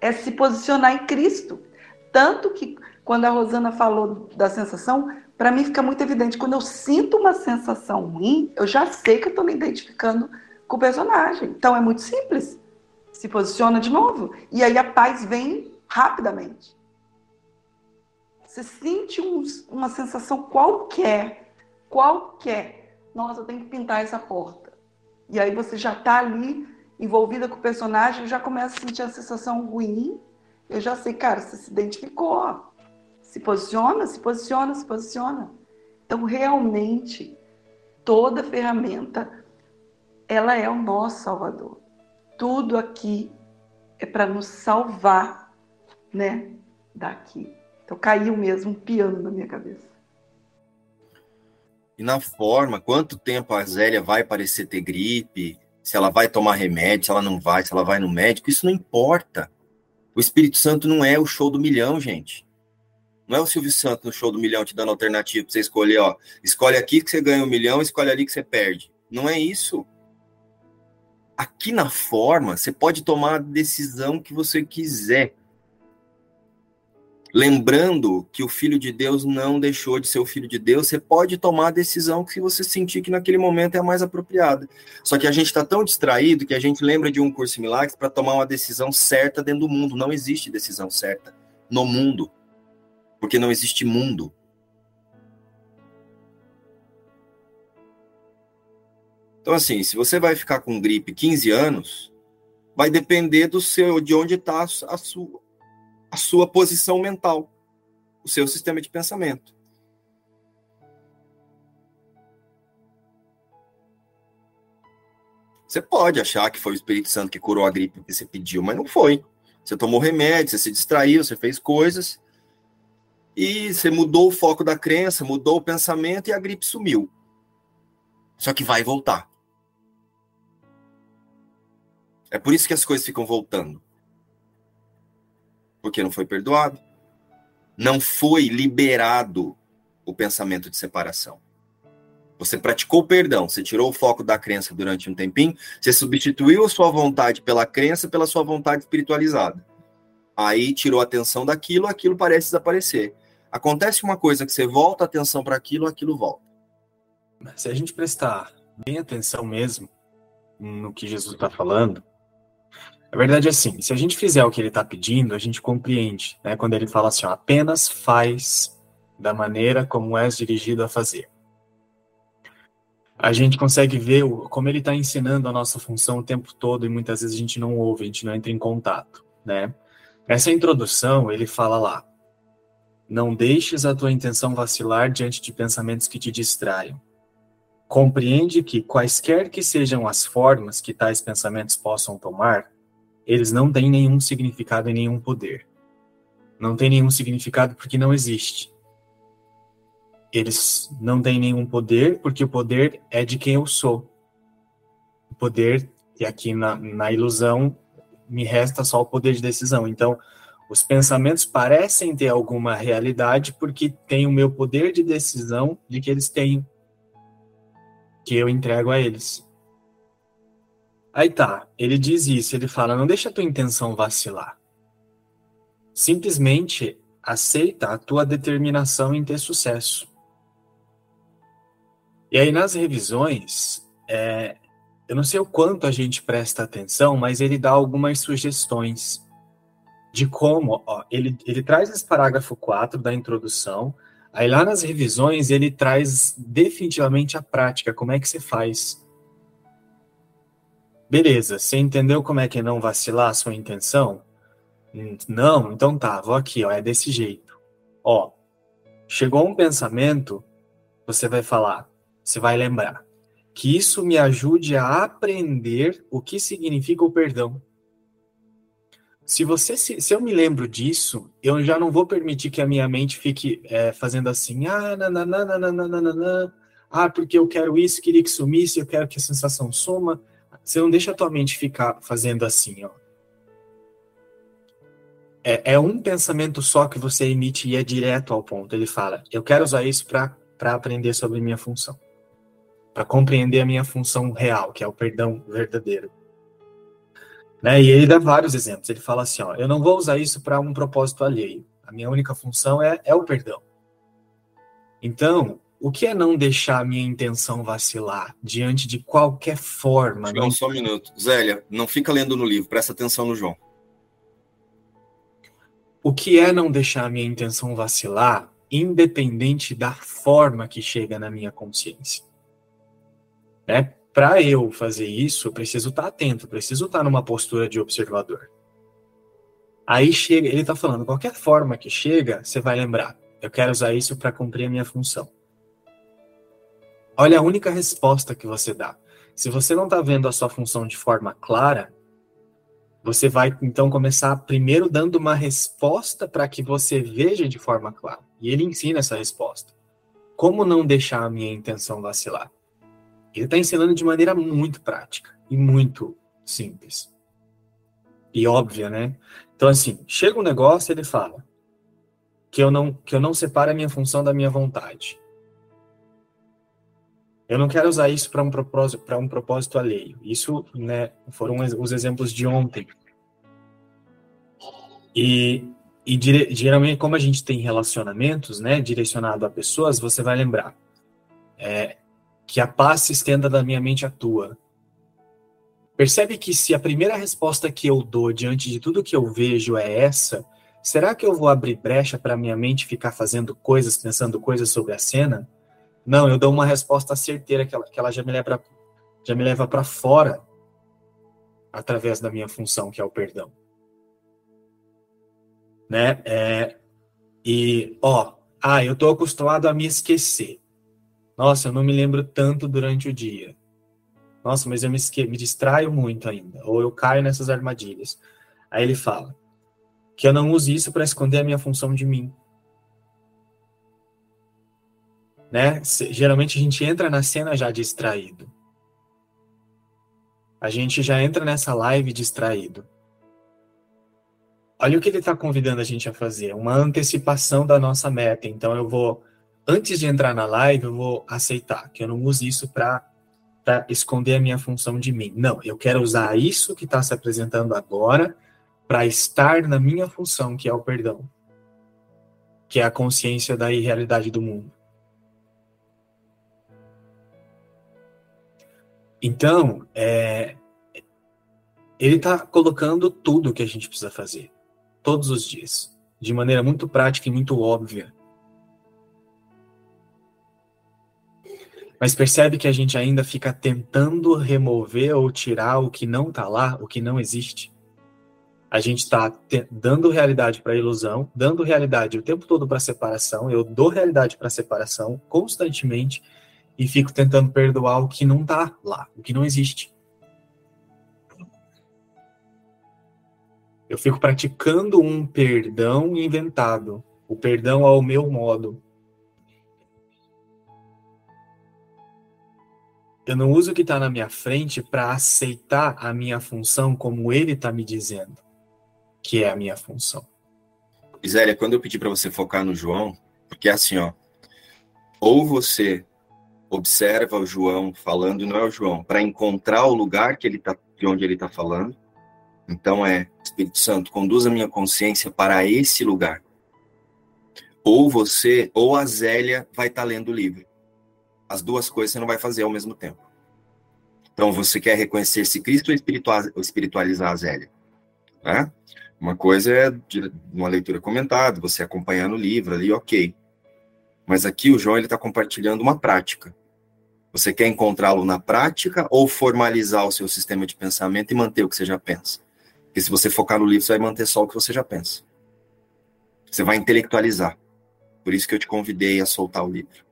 É se posicionar em Cristo. Tanto que quando a Rosana falou da sensação, para mim fica muito evidente. Quando eu sinto uma sensação ruim, eu já sei que eu estou me identificando com o personagem. Então é muito simples. Se posiciona de novo. E aí a paz vem rapidamente. Você sente um, uma sensação qualquer, qualquer. Nossa, eu tenho que pintar essa porta. E aí você já está ali envolvida com o personagem, já começa a sentir a sensação ruim. Eu já sei, cara, você se identificou. Se posiciona, se posiciona, se posiciona. Então, realmente, toda ferramenta, ela é o nosso salvador. Tudo aqui é para nos salvar, né, daqui. Então caiu mesmo um piano na minha cabeça. E na forma, quanto tempo a Zélia vai parecer ter gripe, se ela vai tomar remédio, se ela não vai, se ela vai no médico, isso não importa. O Espírito Santo não é o show do milhão, gente. Não é o Silvio Santos no show do milhão te dando alternativa para você escolher, ó. Escolhe aqui que você ganha um milhão, escolhe ali que você perde. Não é isso. Aqui na forma, você pode tomar a decisão que você quiser. Lembrando que o Filho de Deus não deixou de ser o Filho de Deus, você pode tomar a decisão que você sentir que naquele momento é a mais apropriada. Só que a gente está tão distraído que a gente lembra de um curso em milagres para tomar uma decisão certa dentro do mundo. Não existe decisão certa no mundo, porque não existe mundo. Então, assim, se você vai ficar com gripe 15 anos, vai depender do seu, de onde está a sua a sua posição mental, o seu sistema de pensamento. Você pode achar que foi o Espírito Santo que curou a gripe que você pediu, mas não foi. Você tomou remédio, você se distraiu, você fez coisas e você mudou o foco da crença, mudou o pensamento e a gripe sumiu. Só que vai voltar. É por isso que as coisas ficam voltando porque não foi perdoado. Não foi liberado o pensamento de separação. Você praticou o perdão, você tirou o foco da crença durante um tempinho, você substituiu a sua vontade pela crença pela sua vontade espiritualizada. Aí tirou a atenção daquilo, aquilo parece desaparecer. Acontece uma coisa que você volta a atenção para aquilo, aquilo volta. Se a gente prestar bem atenção mesmo no que Jesus está falando, a verdade é assim, se a gente fizer o que ele está pedindo, a gente compreende, né? Quando ele fala assim, ó, apenas faz da maneira como és dirigido a fazer. A gente consegue ver o, como ele está ensinando a nossa função o tempo todo e muitas vezes a gente não ouve, a gente não entra em contato, né? Essa introdução, ele fala lá, não deixes a tua intenção vacilar diante de pensamentos que te distraiam. Compreende que, quaisquer que sejam as formas que tais pensamentos possam tomar, eles não têm nenhum significado e nenhum poder. Não tem nenhum significado porque não existe. Eles não têm nenhum poder porque o poder é de quem eu sou. O poder, e aqui na, na ilusão, me resta só o poder de decisão. Então, os pensamentos parecem ter alguma realidade porque tem o meu poder de decisão de que eles têm, que eu entrego a eles. Aí tá, ele diz isso, ele fala: não deixa a tua intenção vacilar. Simplesmente aceita a tua determinação em ter sucesso. E aí nas revisões, é, eu não sei o quanto a gente presta atenção, mas ele dá algumas sugestões de como, ó, ele, ele traz esse parágrafo 4 da introdução, aí lá nas revisões ele traz definitivamente a prática, como é que você faz. Beleza, você entendeu como é que é não vacilar a sua intenção? Hum, não, então tá, vou aqui, ó, é desse jeito. Ó, chegou um pensamento, você vai falar, você vai lembrar que isso me ajude a aprender o que significa o perdão. Se você se, se eu me lembro disso, eu já não vou permitir que a minha mente fique é, fazendo assim, ah, nananana, ah, porque eu quero isso, queria que sumisse, eu quero que a sensação suma. Você não deixa a tua mente ficar fazendo assim, ó. é, é um pensamento só que você emite e é direto ao ponto. Ele fala: eu quero usar isso para aprender sobre minha função, para compreender a minha função real, que é o perdão verdadeiro. Né? E ele dá vários exemplos. Ele fala assim: ó, eu não vou usar isso para um propósito alheio. A minha única função é, é o perdão. Então, o que é não deixar a minha intenção vacilar diante de qualquer forma? João, não... só um minuto. Zélia, não fica lendo no livro, presta atenção no João. O que é não deixar a minha intenção vacilar, independente da forma que chega na minha consciência? Né? Para eu fazer isso, eu preciso estar atento, preciso estar numa postura de observador. Aí chega, ele está falando, qualquer forma que chega, você vai lembrar. Eu quero usar isso para cumprir a minha função. Olha a única resposta que você dá. Se você não está vendo a sua função de forma clara, você vai então começar primeiro dando uma resposta para que você veja de forma clara. E ele ensina essa resposta. Como não deixar a minha intenção vacilar? Ele está ensinando de maneira muito prática e muito simples. E óbvia, né? Então, assim, chega um negócio, ele fala que eu não, que eu não separo a minha função da minha vontade. Eu não quero usar isso para um propósito, para um propósito alheio. Isso, né, foram os exemplos de ontem. E, e dire, geralmente, como a gente tem relacionamentos, né, direcionado a pessoas, você vai lembrar é, que a paz se estenda da minha mente à tua. Percebe que se a primeira resposta que eu dou diante de tudo que eu vejo é essa, será que eu vou abrir brecha para minha mente ficar fazendo coisas, pensando coisas sobre a cena? Não, eu dou uma resposta certeira que ela, que ela já me leva já me leva para fora através da minha função, que é o perdão. Né? É, e, ó, ah, eu estou acostumado a me esquecer. Nossa, eu não me lembro tanto durante o dia. Nossa, mas eu me, esque me distraio muito ainda. Ou eu caio nessas armadilhas. Aí ele fala que eu não use isso para esconder a minha função de mim. Né? Geralmente a gente entra na cena já distraído. A gente já entra nessa live distraído. Olha o que ele está convidando a gente a fazer, uma antecipação da nossa meta. Então eu vou, antes de entrar na live, eu vou aceitar que eu não use isso para esconder a minha função de mim. Não, eu quero usar isso que está se apresentando agora para estar na minha função, que é o perdão, que é a consciência da irrealidade do mundo. Então, é, ele está colocando tudo o que a gente precisa fazer, todos os dias, de maneira muito prática e muito óbvia. Mas percebe que a gente ainda fica tentando remover ou tirar o que não está lá, o que não existe. A gente está dando realidade para a ilusão, dando realidade o tempo todo para a separação. Eu dou realidade para a separação constantemente e fico tentando perdoar o que não tá lá, o que não existe. Eu fico praticando um perdão inventado, o perdão ao meu modo. Eu não uso o que está na minha frente para aceitar a minha função como ele está me dizendo que é a minha função. Isélia, quando eu pedi para você focar no João, porque é assim, ó, ou você observa o João falando, não é o João, para encontrar o lugar que ele tá, de onde ele está falando. Então é, Espírito Santo, conduz a minha consciência para esse lugar. Ou você, ou a Zélia vai estar tá lendo o livro. As duas coisas você não vai fazer ao mesmo tempo. Então você quer reconhecer-se Cristo ou espiritualizar a Zélia? Né? Uma coisa é uma leitura comentada, você acompanhando o livro ali, ok. Mas aqui o João ele está compartilhando uma prática. Você quer encontrá-lo na prática ou formalizar o seu sistema de pensamento e manter o que você já pensa? Porque se você focar no livro, você vai manter só o que você já pensa. Você vai intelectualizar. Por isso que eu te convidei a soltar o livro.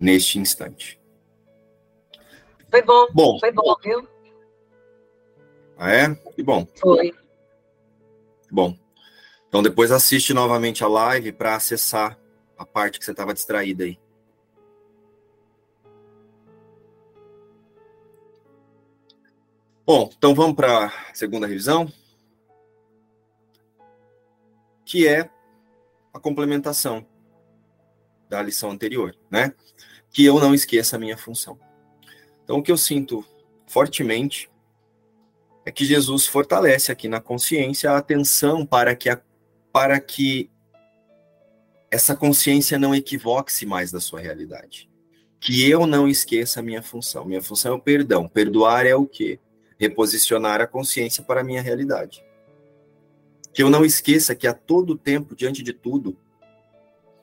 Neste instante. Foi bom. Bom. Foi bom, viu? Ah, é? Que bom. Foi. Bom. Então depois assiste novamente a live para acessar a parte que você estava distraída aí. Bom, então vamos para a segunda revisão. que é a complementação da lição anterior, né? Que eu não esqueça a minha função. Então, o que eu sinto fortemente é que Jesus fortalece aqui na consciência a atenção para que, a, para que essa consciência não equivoque-se mais da sua realidade. Que eu não esqueça a minha função. Minha função é o perdão. Perdoar é o quê? Reposicionar a consciência para a minha realidade. Que eu não esqueça que a todo tempo, diante de tudo,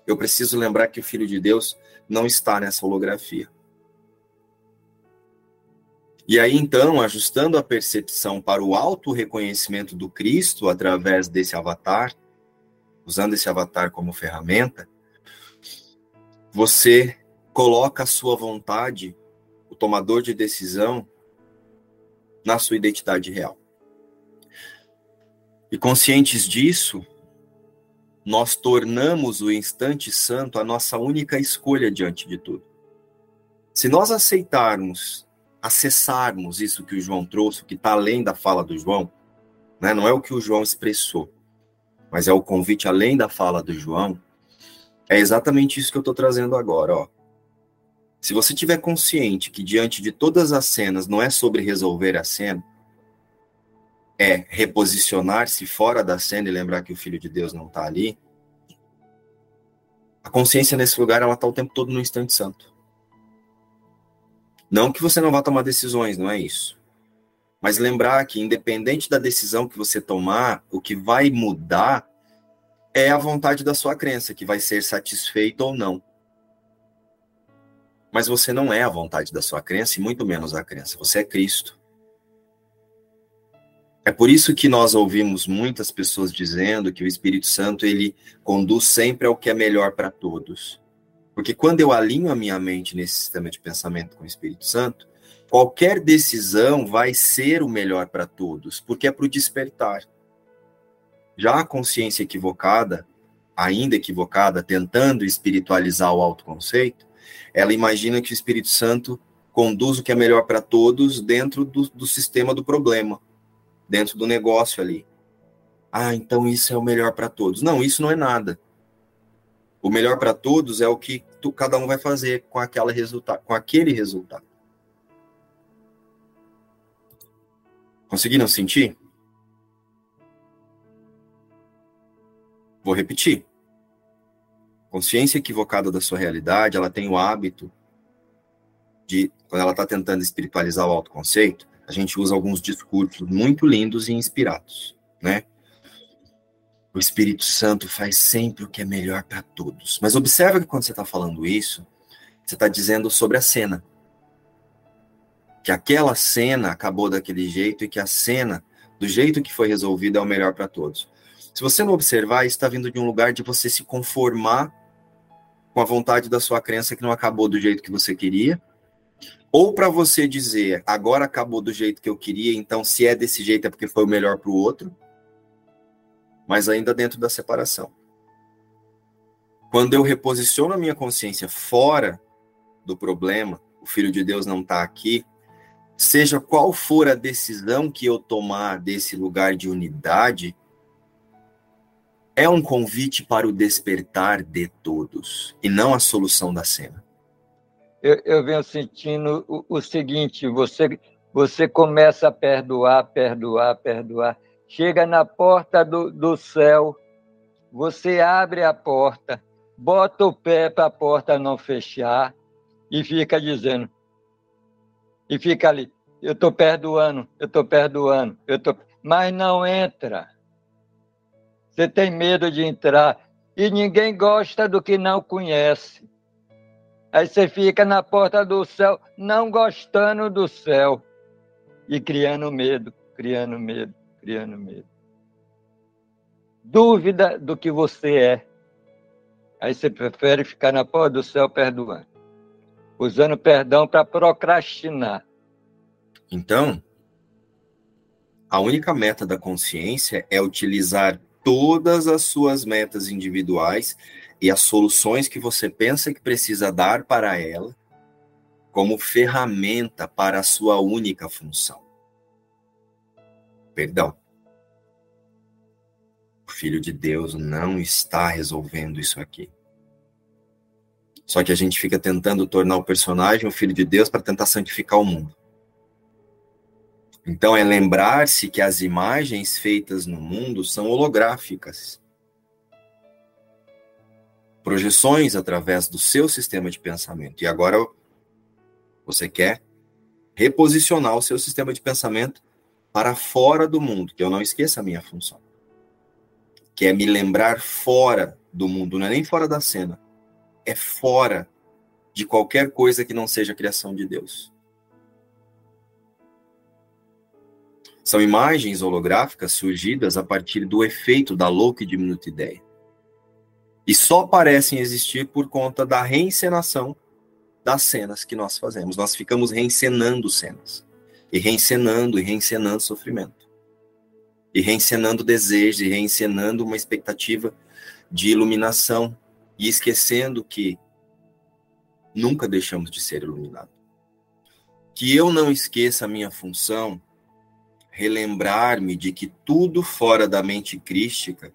eu preciso lembrar que o Filho de Deus não está nessa holografia. E aí, então, ajustando a percepção para o auto-reconhecimento do Cristo através desse avatar, usando esse avatar como ferramenta, você coloca a sua vontade, o tomador de decisão, na sua identidade real. E conscientes disso, nós tornamos o instante santo a nossa única escolha diante de tudo. Se nós aceitarmos acessarmos isso que o João trouxe, que está além da fala do João, né? não é o que o João expressou, mas é o convite além da fala do João, é exatamente isso que eu estou trazendo agora. Ó. Se você tiver consciente que diante de todas as cenas não é sobre resolver a cena, é reposicionar-se fora da cena e lembrar que o Filho de Deus não está ali, a consciência nesse lugar ela está o tempo todo no instante santo. Não que você não vá tomar decisões, não é isso. Mas lembrar que, independente da decisão que você tomar, o que vai mudar é a vontade da sua crença, que vai ser satisfeita ou não. Mas você não é a vontade da sua crença, e muito menos a crença. Você é Cristo. É por isso que nós ouvimos muitas pessoas dizendo que o Espírito Santo ele conduz sempre ao que é melhor para todos. Porque quando eu alinho a minha mente nesse sistema de pensamento com o Espírito Santo, qualquer decisão vai ser o melhor para todos, porque é para o despertar. Já a consciência equivocada, ainda equivocada, tentando espiritualizar o autoconceito, ela imagina que o Espírito Santo conduz o que é melhor para todos dentro do, do sistema do problema, dentro do negócio ali. Ah, então isso é o melhor para todos. Não, isso não é nada. O melhor para todos é o que tu, cada um vai fazer com, aquela resultado, com aquele resultado. Conseguiram sentir? Vou repetir. Consciência equivocada da sua realidade, ela tem o hábito de, quando ela está tentando espiritualizar o autoconceito, a gente usa alguns discursos muito lindos e inspirados, né? O Espírito Santo faz sempre o que é melhor para todos. Mas observa que quando você está falando isso, você está dizendo sobre a cena. Que aquela cena acabou daquele jeito e que a cena, do jeito que foi resolvida, é o melhor para todos. Se você não observar, isso está vindo de um lugar de você se conformar com a vontade da sua crença que não acabou do jeito que você queria, ou para você dizer, agora acabou do jeito que eu queria, então se é desse jeito é porque foi o melhor para o outro mas ainda dentro da separação. Quando eu reposiciono a minha consciência fora do problema, o Filho de Deus não está aqui, seja qual for a decisão que eu tomar desse lugar de unidade, é um convite para o despertar de todos e não a solução da cena. Eu, eu venho sentindo o, o seguinte: você, você começa a perdoar, perdoar, perdoar chega na porta do, do céu, você abre a porta, bota o pé para a porta não fechar e fica dizendo, e fica ali, eu estou perdoando, eu estou perdoando, eu tô... mas não entra. Você tem medo de entrar e ninguém gosta do que não conhece. Aí você fica na porta do céu, não gostando do céu e criando medo, criando medo criando medo. Dúvida do que você é. Aí você prefere ficar na porta do céu perdoando. Usando perdão para procrastinar. Então, a única meta da consciência é utilizar todas as suas metas individuais e as soluções que você pensa que precisa dar para ela como ferramenta para a sua única função perdão. Filho de Deus não está resolvendo isso aqui. Só que a gente fica tentando tornar o personagem o Filho de Deus para tentar santificar o mundo. Então é lembrar-se que as imagens feitas no mundo são holográficas. Projeções através do seu sistema de pensamento. E agora você quer reposicionar o seu sistema de pensamento para fora do mundo, que eu não esqueça a minha função. Que é me lembrar fora do mundo, não é nem fora da cena, é fora de qualquer coisa que não seja criação de Deus. São imagens holográficas surgidas a partir do efeito da louca e diminuta ideia. E só parecem existir por conta da reencenação das cenas que nós fazemos. Nós ficamos reencenando cenas e reencenando e reencenando sofrimento. E reencenando desejo, e reencenando uma expectativa de iluminação, e esquecendo que nunca deixamos de ser iluminados. Que eu não esqueça a minha função, relembrar-me de que tudo fora da mente crística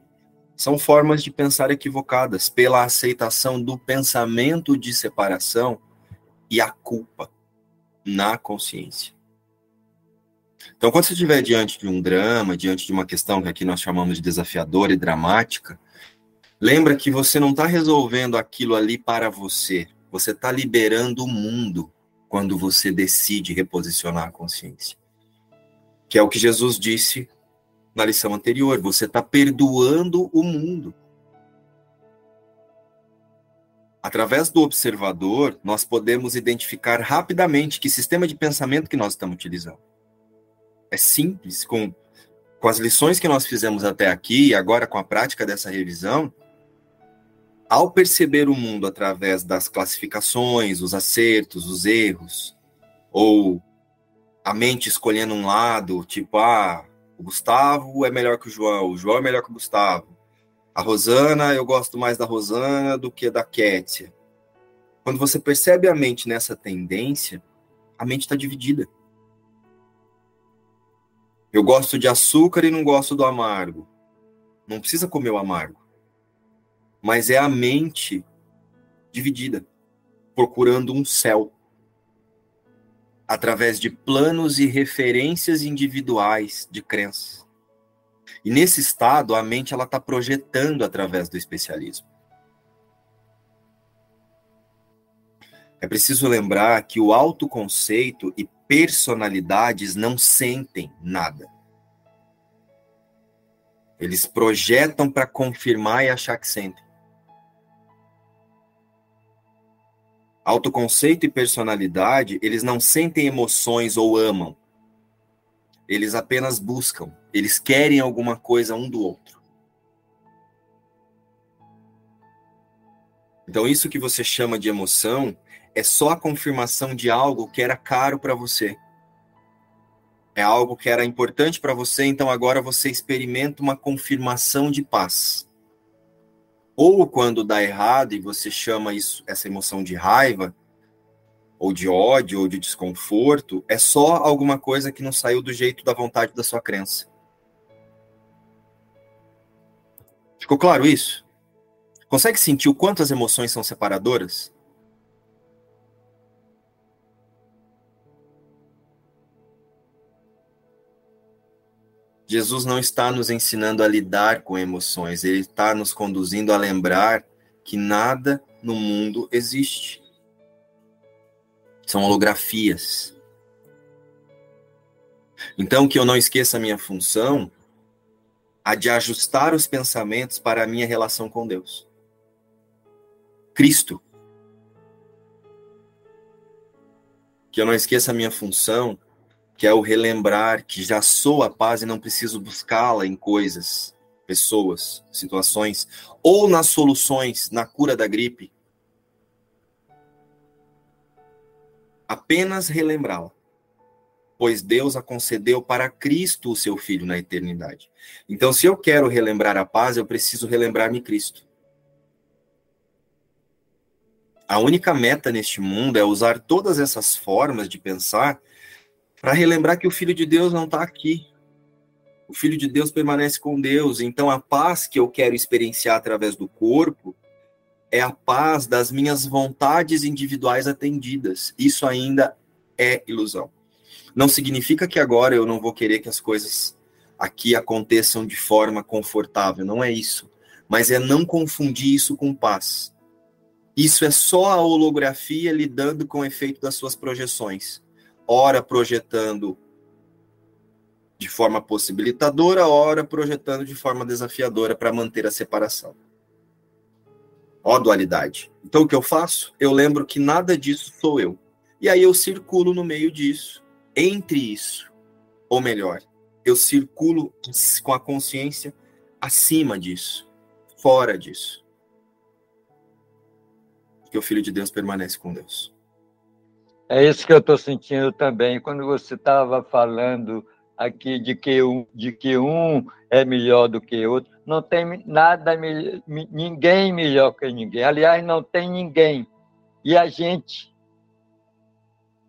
são formas de pensar equivocadas pela aceitação do pensamento de separação e a culpa na consciência. Então, quando você estiver diante de um drama, diante de uma questão que aqui nós chamamos de desafiadora e dramática, lembra que você não está resolvendo aquilo ali para você. Você está liberando o mundo quando você decide reposicionar a consciência. Que é o que Jesus disse na lição anterior. Você está perdoando o mundo. Através do observador, nós podemos identificar rapidamente que sistema de pensamento que nós estamos utilizando é simples, com, com as lições que nós fizemos até aqui, e agora com a prática dessa revisão, ao perceber o mundo através das classificações, os acertos, os erros, ou a mente escolhendo um lado, tipo, ah, o Gustavo é melhor que o João, o João é melhor que o Gustavo. A Rosana, eu gosto mais da Rosana do que da Kétia. Quando você percebe a mente nessa tendência, a mente está dividida. Eu gosto de açúcar e não gosto do amargo. Não precisa comer o amargo. Mas é a mente dividida, procurando um céu através de planos e referências individuais de crenças. E nesse estado, a mente ela está projetando através do especialismo. É preciso lembrar que o autoconceito e personalidades não sentem nada. Eles projetam para confirmar e achar que sentem. Autoconceito e personalidade, eles não sentem emoções ou amam. Eles apenas buscam. Eles querem alguma coisa um do outro. Então, isso que você chama de emoção é só a confirmação de algo que era caro para você. É algo que era importante para você, então agora você experimenta uma confirmação de paz. Ou quando dá errado e você chama isso, essa emoção de raiva, ou de ódio, ou de desconforto, é só alguma coisa que não saiu do jeito da vontade da sua crença. Ficou claro isso? Consegue sentir o quanto as emoções são separadoras? Jesus não está nos ensinando a lidar com emoções, ele está nos conduzindo a lembrar que nada no mundo existe. São holografias. Então, que eu não esqueça a minha função, a de ajustar os pensamentos para a minha relação com Deus. Cristo. Que eu não esqueça a minha função que é o relembrar que já sou a paz e não preciso buscá-la em coisas, pessoas, situações, ou nas soluções, na cura da gripe. Apenas relembrá-la, pois Deus a concedeu para Cristo, o seu Filho, na eternidade. Então, se eu quero relembrar a paz, eu preciso relembrar-me Cristo. A única meta neste mundo é usar todas essas formas de pensar para relembrar que o Filho de Deus não está aqui. O Filho de Deus permanece com Deus. Então, a paz que eu quero experienciar através do corpo é a paz das minhas vontades individuais atendidas. Isso ainda é ilusão. Não significa que agora eu não vou querer que as coisas aqui aconteçam de forma confortável. Não é isso. Mas é não confundir isso com paz. Isso é só a holografia lidando com o efeito das suas projeções. Ora projetando de forma possibilitadora, ora projetando de forma desafiadora para manter a separação. Ó dualidade. Então o que eu faço? Eu lembro que nada disso sou eu. E aí eu circulo no meio disso, entre isso. Ou melhor, eu circulo com a consciência acima disso, fora disso. Que o Filho de Deus permanece com Deus. É isso que eu estou sentindo também. Quando você estava falando aqui de que, um, de que um é melhor do que outro. Não tem nada, ninguém melhor que ninguém. Aliás, não tem ninguém. E a gente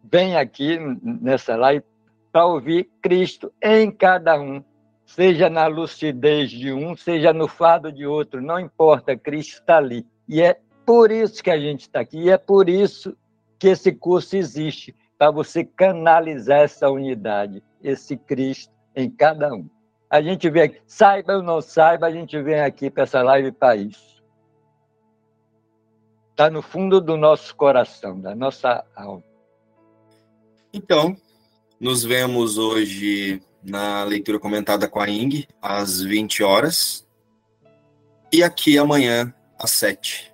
vem aqui nessa live para ouvir Cristo em cada um, seja na lucidez de um, seja no fado de outro, não importa, Cristo está ali. E é por isso que a gente está aqui, e é por isso que esse curso existe para você canalizar essa unidade, esse Cristo em cada um. A gente vem aqui, saiba ou não saiba, a gente vem aqui para essa live para isso. Está no fundo do nosso coração, da nossa alma. Então, nos vemos hoje na leitura comentada com a Ing, às 20 horas. E aqui amanhã, às 7,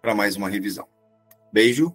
para mais uma revisão. Beijo